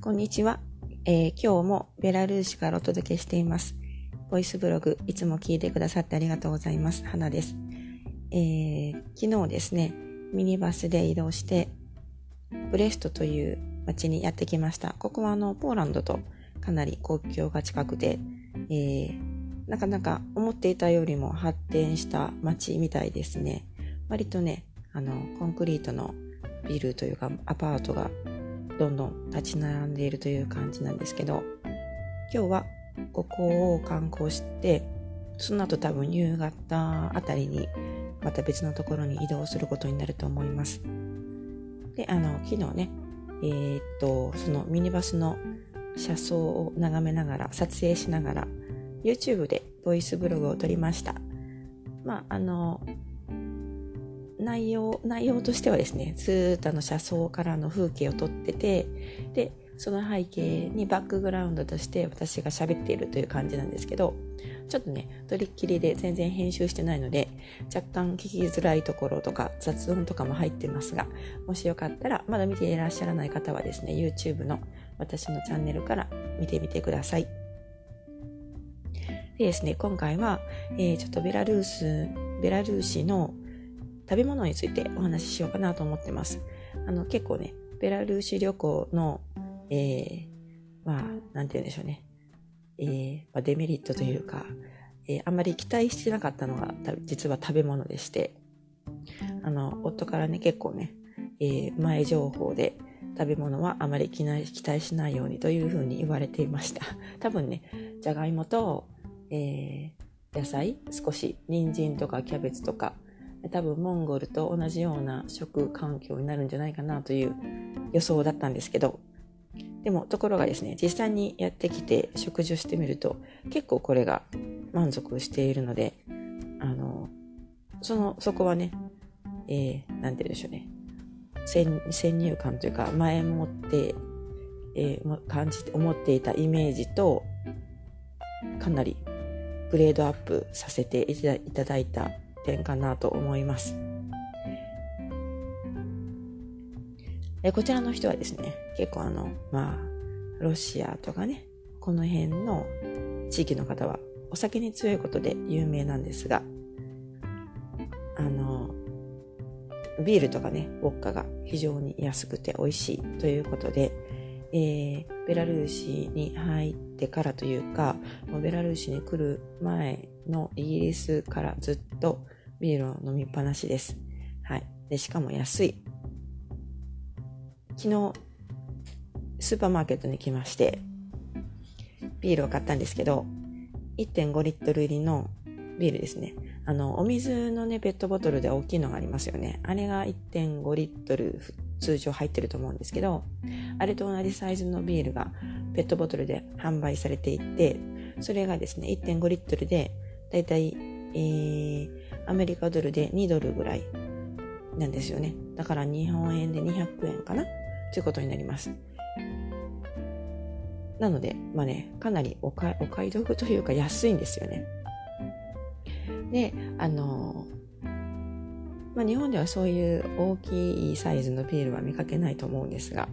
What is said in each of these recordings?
こんにちは、えー今日もベラルーシからお届けしています。ボイスブログ、いつも聞いてくださってありがとうございます。花です。えー昨日ですね、ミニバスで移動して、ブレストという町にやってきました。ここはあの、ポーランドとかなり国境が近くて、えーなかなか思っていたよりも発展した町みたいですね。割とね、あの、コンクリートのビルというかアパートがどんどん立ち並んでいるという感じなんですけど、今日はここを観光して、その後多分夕方あたりにまた別のところに移動することになると思います。で、あの、昨日ね、えーっと、そのミニバスの車窓を眺めながら、撮影しながら、YouTube でボイスブログを撮りました。まあ、あの、内容、内容としてはですね、ずーっとあの車窓からの風景を撮ってて、で、その背景にバックグラウンドとして私が喋っているという感じなんですけど、ちょっとね、撮りっきりで全然編集してないので、若干聞きづらいところとか雑音とかも入ってますが、もしよかったら、まだ見ていらっしゃらない方はですね、YouTube の私のチャンネルから見てみてください。でですね、今回は、えーちょっとベラルース、ベラルーシの食べ物についてお話ししようかなと思ってます。あの、結構ね、ベラルーシ旅行の、えー、まあ、なんて言うんでしょうね。えーまあ、デメリットというか、えーあんまり期待してなかったのが、実は食べ物でして、あの、夫からね、結構ね、えー前情報で、食べ物はあまり期待期待しないようにというふうに言われていました。多分ね、じゃがいもと、えー野菜少し人参とかキャベツとか多分モンゴルと同じような食環境になるんじゃないかなという予想だったんですけど。でもところがですね実際にやってきて食事をしてみると結構これが満足しているのであのそのそこはね、えー、なんて言うんでしょうね。先入観というか前もって、えー感じて思っていたイメージとかなりグレードアップさせていただいた点かなと思います。えこちらの人はですね、結構あの、まあ、ロシアとかね、この辺の地域の方はお酒に強いことで有名なんですが、あの、ビールとかね、ウォッカが非常に安くて美味しいということで、えーベラルーシに入ってからというか、ベラルーシに来る前のイギリスからずっとビールを飲みっぱなしです。はい。で、しかも安い。昨日、スーパーマーケットに来まして、ビールを買ったんですけど、1.5リットル入りのビールですね。あの、お水のね、ペットボトルで大きいのがありますよね。あれが1.5リットル通常入ってると思うんですけど、あれと同じサイズのビールがペットボトルで販売されていて、それがですね、1.5リットルで、だいたい、えー、アメリカドルで2ドルぐらいなんですよね。だから日本円で200円かな？ということになります。なので、まあね、かなりお買い得というか安いんですよね。で、あのまあ、日本ではそういう大きいサイズのビールは見かけないと思うんですが、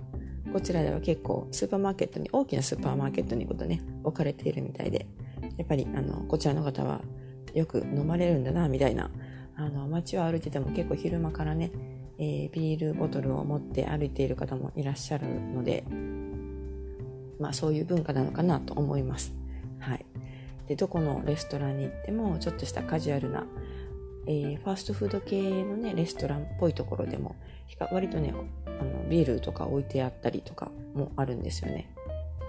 こちらでは結構スーパーマーケットに、大きなスーパーマーケットに行くとね、置かれているみたいで、やっぱりあの、こちらの方はよく飲まれるんだな、みたいな、あの、街を歩いてても結構昼間からね、えービールボトルを持って歩いている方もいらっしゃるので、まあそういう文化なのかなと思います。はい。で、どこのレストランに行っても、ちょっとしたカジュアルなえーファーストフード系のね、レストランっぽいところでも、割とね、あの、ビールとか置いてあったりとかもあるんですよね。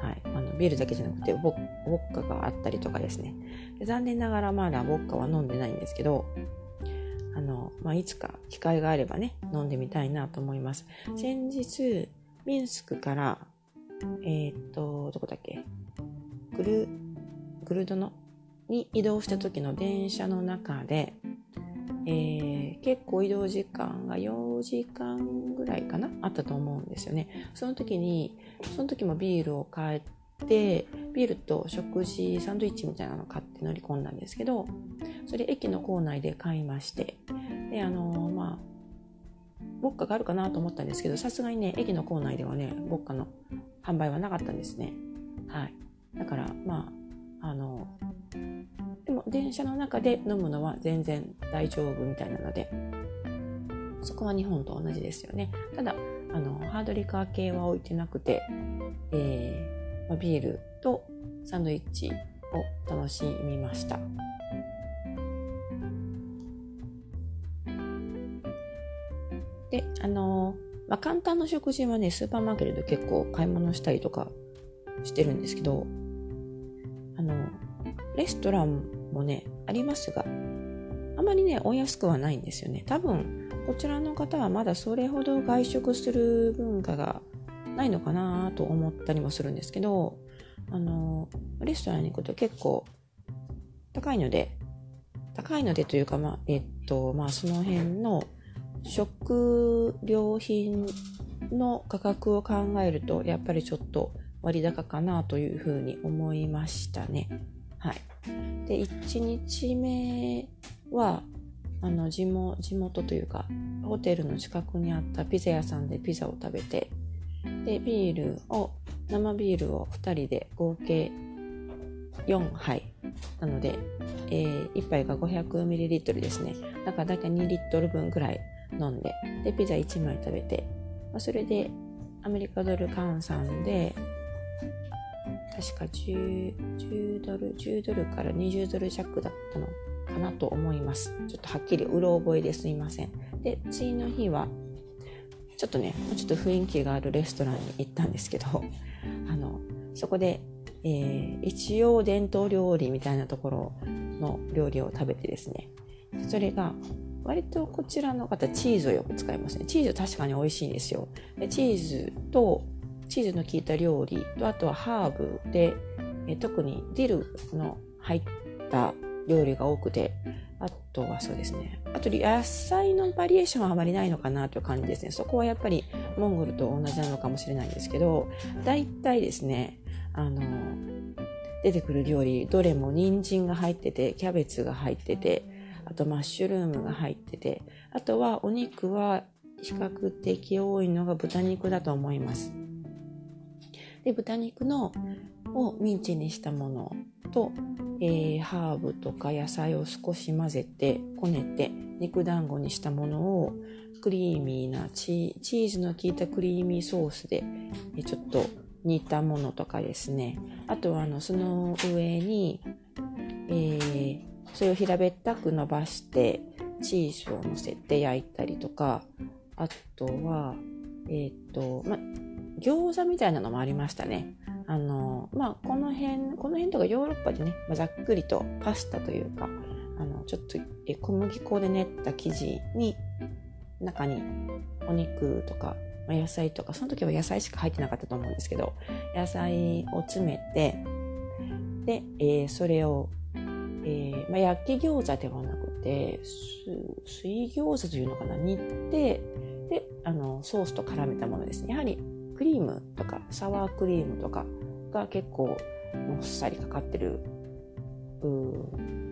はい。あの、ビールだけじゃなくて、ウォッカがあったりとかですね。で残念ながらまだウォッカは飲んでないんですけど、あの、まあ、いつか機会があればね、飲んでみたいなと思います。先日、ミンスクから、えーっと、どこだっけ？グル、グルドノに移動した時の電車の中で、えー結構移動時間が4時間ぐらいかな？あったと思うんですよね。その時に、その時もビールを買って、ビールと食事、サンドイッチみたいなの買って乗り込んだんですけど、それ駅の構内で買いまして、で、あのーまあ、ボッカがあるかなと思ったんですけど、さすがにね、駅の構内ではね、ボッカの販売はなかったんですね。はい。だから、まあ、あの、でも電車の中で飲むのは全然大丈夫みたいなので、そこは日本と同じですよね。ただ、あの、ハードリカー系は置いてなくて、えー、まあ、ビールとサンドイッチを楽しみました。で、あのまあ、簡単な食事はね、スーパーマーケットで結構買い物したりとかしてるんですけど、あの、レストランもね、ありますが、あまりね、お安くはないんですよね。多分、こちらの方はまだそれほど外食する文化がないのかなと思ったりもするんですけど、あの、レストランに行くと結構高いので、高いのでというか、まあ、えっと、まあ、その辺の食料品の価格を考えると、やっぱりちょっと割高かなというふうに思いましたね。はい。で、1日目は、あの地元地元というかホテルの近くにあったピザ屋さんでピザを食べてでビールを生ビールを2人で合計4杯なので、えー、1杯が 500ml ですねだからだいたい2リットル分ぐらい飲んででピザ1枚食べて、まあ、それでアメリカドル換算で確か 10, 10ドル、10ドルから20ドル弱だったのかなと思います。ちょっとはっきりうろ覚えですいません。で、次の日は、ちょっとね、もうちょっと雰囲気があるレストランに行ったんですけど、あの、そこで、えー、一応伝統料理みたいなところの料理を食べてですね、それが、割とこちらの方、チーズをよく使いますね。チーズ確かに美味しいんですよ。でチーズと、チーズの効いた料理と、あとはハーブで、え特にディルの入った料理が多くて、あとはそうですね。あと野菜のバリエーションはあまりないのかなという感じですね。そこはやっぱりモンゴルと同じなのかもしれないんですけど、大体ですね、あの、出てくる料理、どれも人参が入ってて、キャベツが入ってて、あとマッシュルームが入ってて、あとはお肉は比較的多いのが豚肉だと思います。で、豚肉のをミンチにしたものと、えー、ハーブとか野菜を少し混ぜてこねて肉団子にしたものをクリーミーなチーズの効いたクリーミーソースでちょっと煮たものとかですね。あとはあのその上に、えー、それを平べったく伸ばしてチーズを乗せて焼いたりとか。あとはえっ、ー、とま餃子みたいなのもありましたねあの、まあ、この辺、この辺とかヨーロッパでね、まあ、ざっくりとパスタというか、あの、ちょっと小麦粉で練った生地に、中にお肉とか、まあ、野菜とか、その時は野菜しか入ってなかったと思うんですけど、野菜を詰めて、で、えー、それを、えー、まあ、焼き餃子ではなくて、水餃子というのかな、煮て、で、あの、ソースと絡めたものですね。やはりクリームとかサワークリームとかが結構もっさりかかってる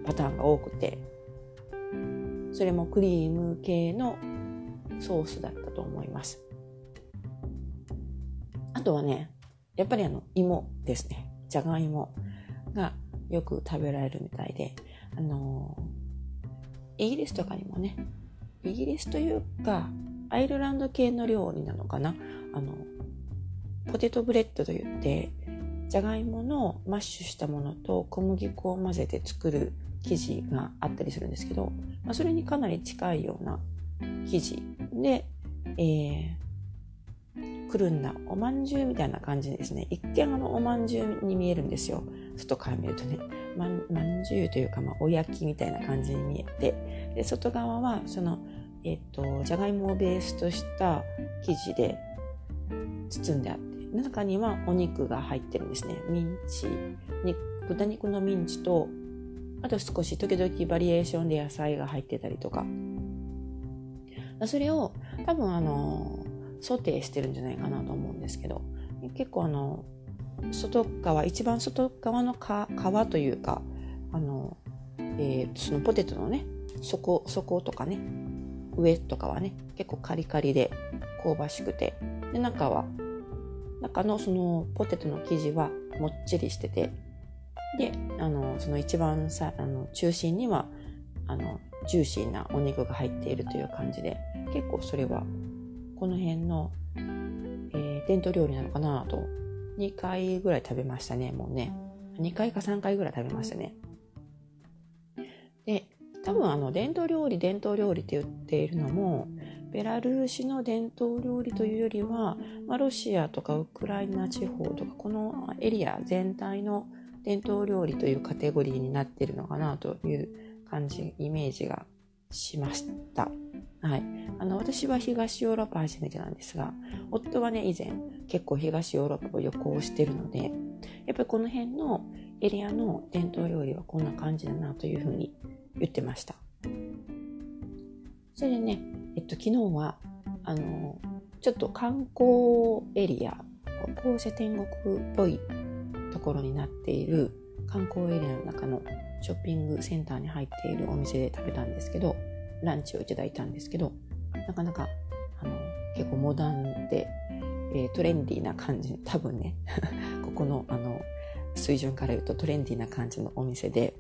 パターンが多くてそれもクリーム系のソースだったと思います。あとはねやっぱりあの芋ですね。じゃがいもがよく食べられるみたいであのイギリスとかにもねイギリスというかアイルランド系の料理なのかな？あのポテトブレッドといってじゃがいものマッシュしたものと小麦粉を混ぜて作る生地があったりするんですけど、まあ、それにかなり近いような生地で、えー、くるんだおまんじゅうみたいな感じですね。一見あのおまんじゅうに見えるんですよ。外から見るとね。まんじゅうというか、まあ、おやきみたいな感じに見えて。で外側はそのえっ、ー、とじゃがいもをベースとした生地で包んであって中にはお肉が入ってるんですね。ミンチ、豚肉のミンチと、あと少し時々バリエーションで野菜が入ってたりとか。それを多分あの、ソテーしてるんじゃないかなと思うんですけど、結構あの、外側、一番外側の皮というか、あの、えー、そのポテトのね、底、底とかね、上とかはね、結構カリカリで香ばしくて、で、中は中のそのポテトの生地はもっちりしてて、で、あの、その一番さ、あの、中心には、あの、ジューシーなお肉が入っているという感じで、結構それは、この辺の、えー、伝統料理なのかなと、2回ぐらい食べましたね、もうね。2回か3回ぐらい食べましたね。で、多分あの、伝統料理、伝統料理って言っているのも、ベラルーシの伝統料理というよりは、まあ、ロシアとかウクライナ地方とか、このエリア全体の伝統料理というカテゴリーになっているのかなという感じ、イメージがしました。はい。あの、私は東ヨーロッパ初めてなんですが、夫はね、以前結構東ヨーロッパを旅行してるので、やっぱりこの辺のエリアの伝統料理はこんな感じだなというふうに言ってました。それでね、えっと、昨日は、あの、ちょっと観光エリア、ポーシェ天国っぽいところになっている観光エリアの中のショッピングセンターに入っているお店で食べたんですけど、ランチをいただいたんですけど、なかなか、あの、結構モダンで、えー、トレンディーな感じ、多分ね、ここの、あの、水準から言うとトレンディーな感じのお店で、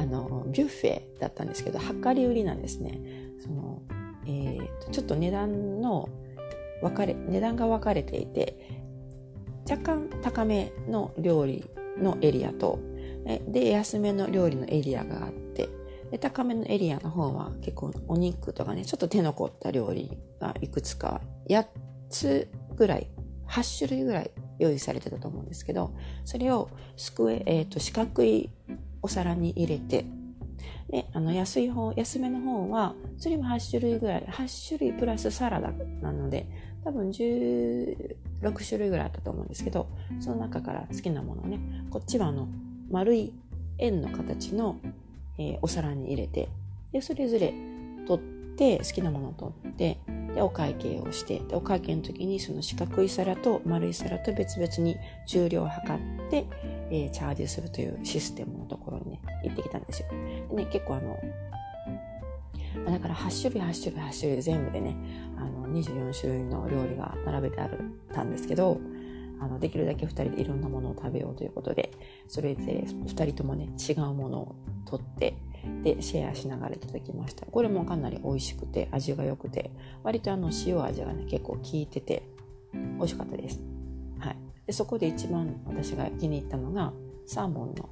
あの、ビュッフェだったんですけど、量り売りなんですね。その、えー、と、ちょっと値段の分かれ、値段が分かれていて、若干高めの料理のエリアと、で、安めの料理のエリアがあって、で高めのエリアの方は結構お肉とかね、ちょっと手の凝った料理がいくつか、8つぐらい、8種類ぐらい用意されてたと思うんですけど、それをスクエ、えっ、ー、と、四角いお皿に入れて、で、あの、安い方、安めの方は、それも8種類ぐらい、8種類プラスサラダなので、多分16種類ぐらいあったと思うんですけど、その中から好きなものをね、こっちはあの、丸い円の形の、えー、お皿に入れて、で、それぞれ取って、好きなものを取って、で、お会計をして、で、お会計の時にその四角い皿と丸い皿と別々に重量を測って、えー、チャージするというシステムのところにね、行ってきたんですよ。でね、結構あの、だから8種類8種類8種類全部でね、あの、24種類の料理が並べてあったんですけど、あの、できるだけ2人でいろんなものを食べようということで、それで2人ともね、違うものを取って、で、シェアしながらいただきました。これもかなり美味しくて、味が良くて、割とあの、塩味がね、結構効いてて、美味しかったです。で、そこで一番私が気に入ったのが、サーモンの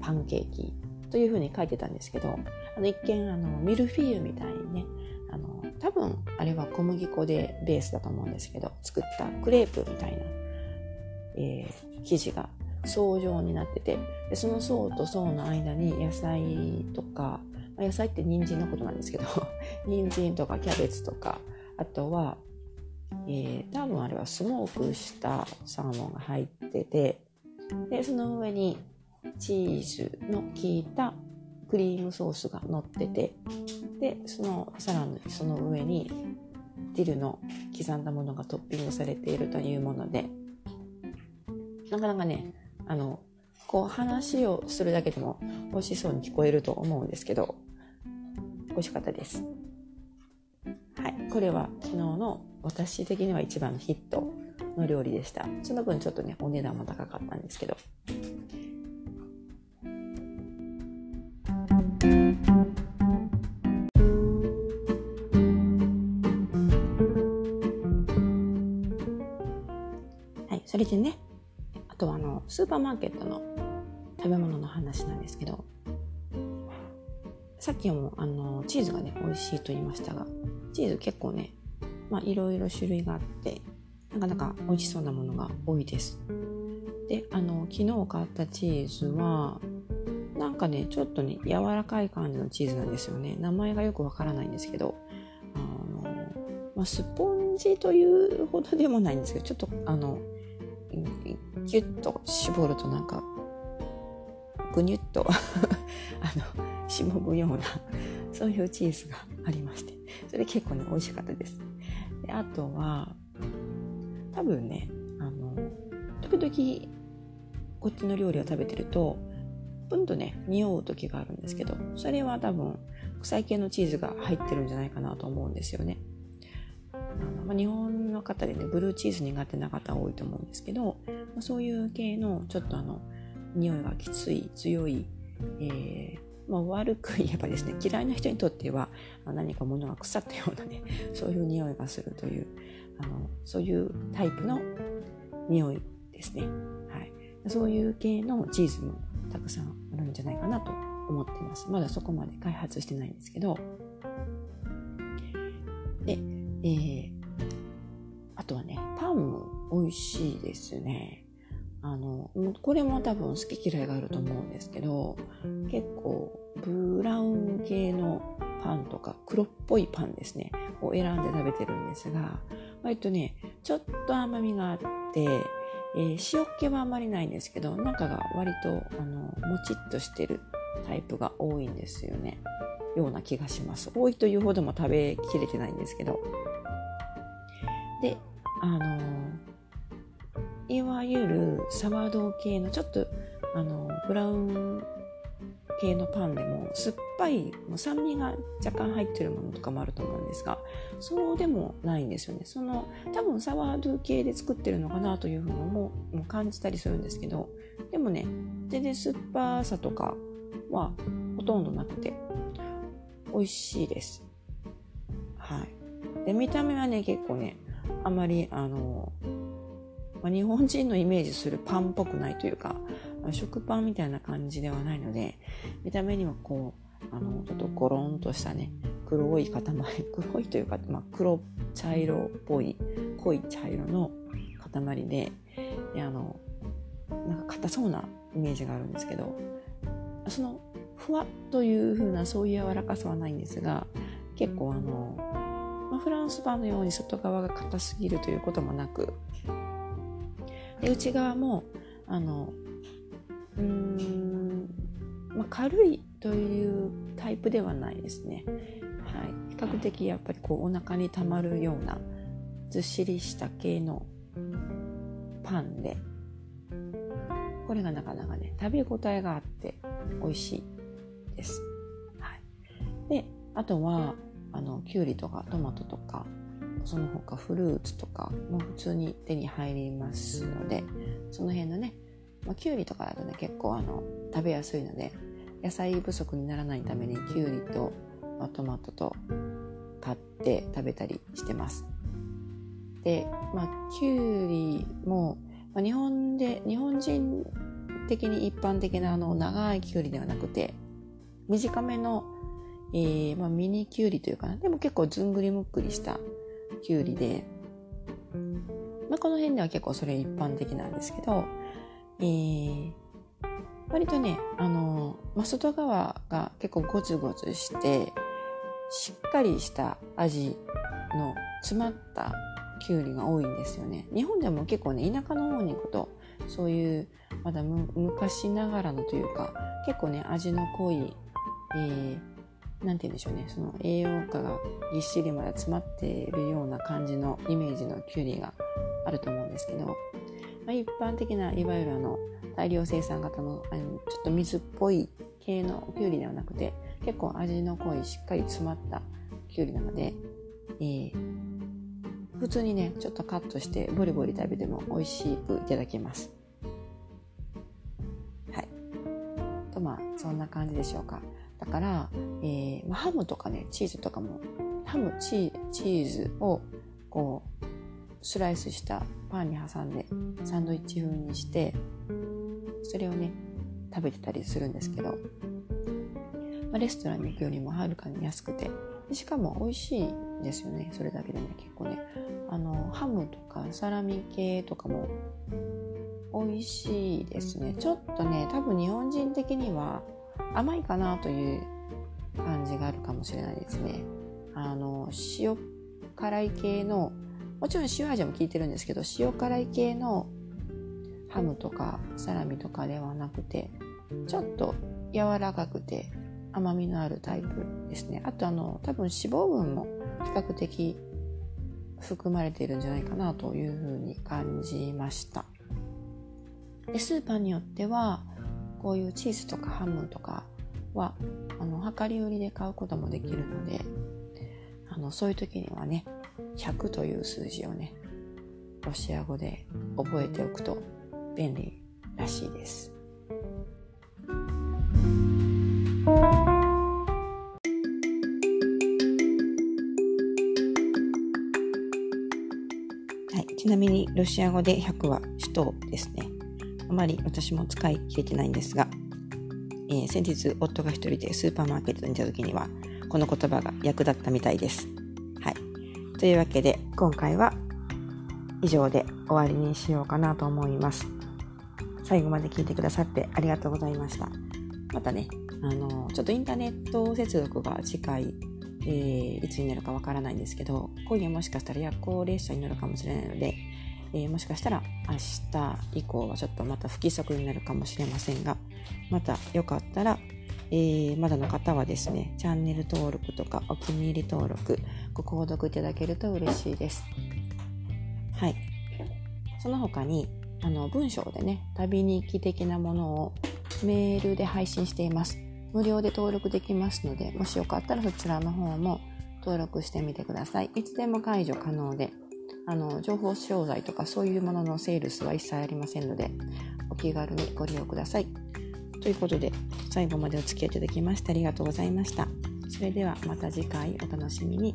パンケーキというふうに書いてたんですけど、あの、一見、あの、ミルフィーユみたいにね、あの、多分、あれは小麦粉でベースだと思うんですけど、作ったクレープみたいな、えー、生地が層状になってて、でその層と層の間に野菜とか、まあ、野菜って人参のことなんですけど、人参とかキャベツとか、あとは、えー、多分あれはスモークしたサーモンが入ってて、で、その上にチーズの効いたクリームソースが乗ってて、で、その、さらにその上にディルの刻んだものがトッピングされているというもので、なかなかね、あの、こう話をするだけでも美味しそうに聞こえると思うんですけど、美味しかったです。はい。これは昨日の私的には一番のヒットの料理でした。その分ちょっとね、お値段も高かったんですけど。はい。それでねあ、とはあのスーパーマーケットの食べ物の話なんですけどさっきもあのチーズがね美味しいと言いましたがチーズ結構ねまあいろいろ種類があってなかなか美味しそうなものが多いです。であの昨日買ったチーズはなんかねちょっとね柔らかい感じのチーズなんですよね。名前がよくわからないんですけどあの、まあ、スポンジというほどでもないんですけどちょっとあのギュッと絞るとなんかぐにゅっと あのしぼむようなそういうチーズがありましてそれ結構ね美味しかったです。であとは多分ねあの時々こっちの料理を食べてるとぷんとね匂う時があるんですけどそれは多分臭い系のチーズが入ってるんじゃないかなと思うんですよね。ま、日本の方でねブルーチーズ苦手な方多いと思うんですけど、そういう系のちょっとあの匂いがきつい強い、えーまあ、悪く言えばですね嫌いな人にとっては何か物が腐ったようなねそういう匂いがするというあのそういうタイプの匂いですね、はい、そういう系のチーズもたくさんあるんじゃないかなと思ってます。まだそこまで開発してないんですけど。で、えー、あとはねパンも美味しいですね。あのこれも多分好き嫌いがあると思うんですけど結構ブラウン系のパンとか黒っぽいパンですね。を選んで食べてるんですが割とねちょっと甘みがあって、えー、塩気はあまりないんですけど中が割とあのもちっとしてるタイプが多いんですよね。ような気がします。多いというほども食べきれてないんですけど。であのいわゆるサワード系のちょっとあのブラウン系のパンでも酸っぱいもう酸味が若干入ってるものとかもあると思うんですがそうでもないんですよね。その多分サワードゥ系で作ってるのかなというふうにもも感じたりするんですけどでもね全然酸っぱさとかはほとんどなくて美味しいです。はい。で見た目はね結構ねあまりあの、まあ、日本人のイメージするパンっぽくないというか食パンみたいな感じではないので見た目にはこうあのちょっとゴロンとしたね黒い塊 黒いというか、まあ、黒茶色っぽい濃い茶色の塊でであのなんか硬そうなイメージがあるんですけどそのふわっという風なそういう柔らかさはないんですが結構あの、まあ、フランスパンのように外側が硬すぎるということもなくで内側もあのまあ、軽いというタイプではないですね。はい、比較的やっぱりこうお腹にたまるようなずっしりした系のパンでこれがなかなかね食べ応えがあって美味しいです。はい、であとはあのきゅうりとかトマトとかその他フルーツとかも普通に手に入りますのでその辺のねまあ、きゅうりとかだとね結構あの食べやすいので野菜不足にならないためにきゅうりと、まあ、トマトと買って食べたりしてます。で、まあ、きゅうりも、まあ、日本で日本人的に一般的なあの長いきゅうりではなくて短めの、えーまあ、ミニきゅうりというかな。でも結構ずんぐりむっくりしたきゅうりで、まあ、この辺では結構それ一般的なんですけどえー、割とね、あの、まあ、外側が結構ゴツゴツして、しっかりした味の詰まったきゅうりが多いんですよね。日本でも結構ね、田舎の方に行くと、そういう、まだ昔ながらのというか、結構ね、味の濃い、えー、なんて言うんでしょうね、その栄養価がぎっしりまで詰まっているような感じのイメージのきゅうりがあると思うんですけど、まあ、一般的ないわゆるあの大量生産型のあのちょっと水っぽい系のきゅうりではなくて結構味の濃いしっかり詰まったきゅうりなので、えー、普通にねちょっとカットしてボリボリ食べても美味しくいただけます。はい。とまあそんな感じでしょうか。だから、えーまあ、ハムとかねチーズとかもハムチーズをこうスライスしたパンに挟んでサンドイッチ風にしてそれをね食べてたりするんですけど、まあ、レストランに行くよりもはるかに安くて。しかも美味しいですよねそれだけでね結構ねあのハムとかサラミ系とかも美味しいですね。ちょっとね多分日本人的には甘いかなという感じがあるかもしれないですね。あの塩辛い系のもちろん塩味も効いてるんですけど塩辛い系のハムとかサラミとかではなくてちょっと柔らかくて甘みのあるタイプですね。あとあの多分脂肪分も比較的含まれているんじゃないかなというふうに感じました。でスーパーによってはこういうチーズとかハムとかはあの量り売りで買うこともできるのであのそういう時にはね100という数字をねロシア語で覚えておくと便利らしいです。はい、ちなみにロシア語で100は首都ですね。あまり私も使い切れてないんですが、えー、先日夫が一人でスーパーマーケットにいた時にはこの言葉が役立ったみたいです。というわけで今回は以上で終わりにしようかなと思います。最後まで聞いてくださってありがとうございました。またね、あの、ちょっとインターネット接続が近い、えー、いつになるかわからないんですけど、今夜もしかしたら夜行列車に乗るかもしれないので、えー、もしかしたら明日以降はちょっとまた不規則になるかもしれませんが、またよかったら、えー、まだの方はですね、チャンネル登録とかお気に入り登録、ご購読いただけると嬉しいです。はい。その他に、あの、文章でね、旅日記的なものをメールで配信しています。無料で登録できますので、もしよかったらそちらの方も登録してみてください。いつでも解除可能で、あの、情報商材とかそういうもののセールスは一切ありませんので、お気軽にご利用ください。ということで、最後までお付き合いいただきましてありがとうございました。それではまた次回お楽しみに。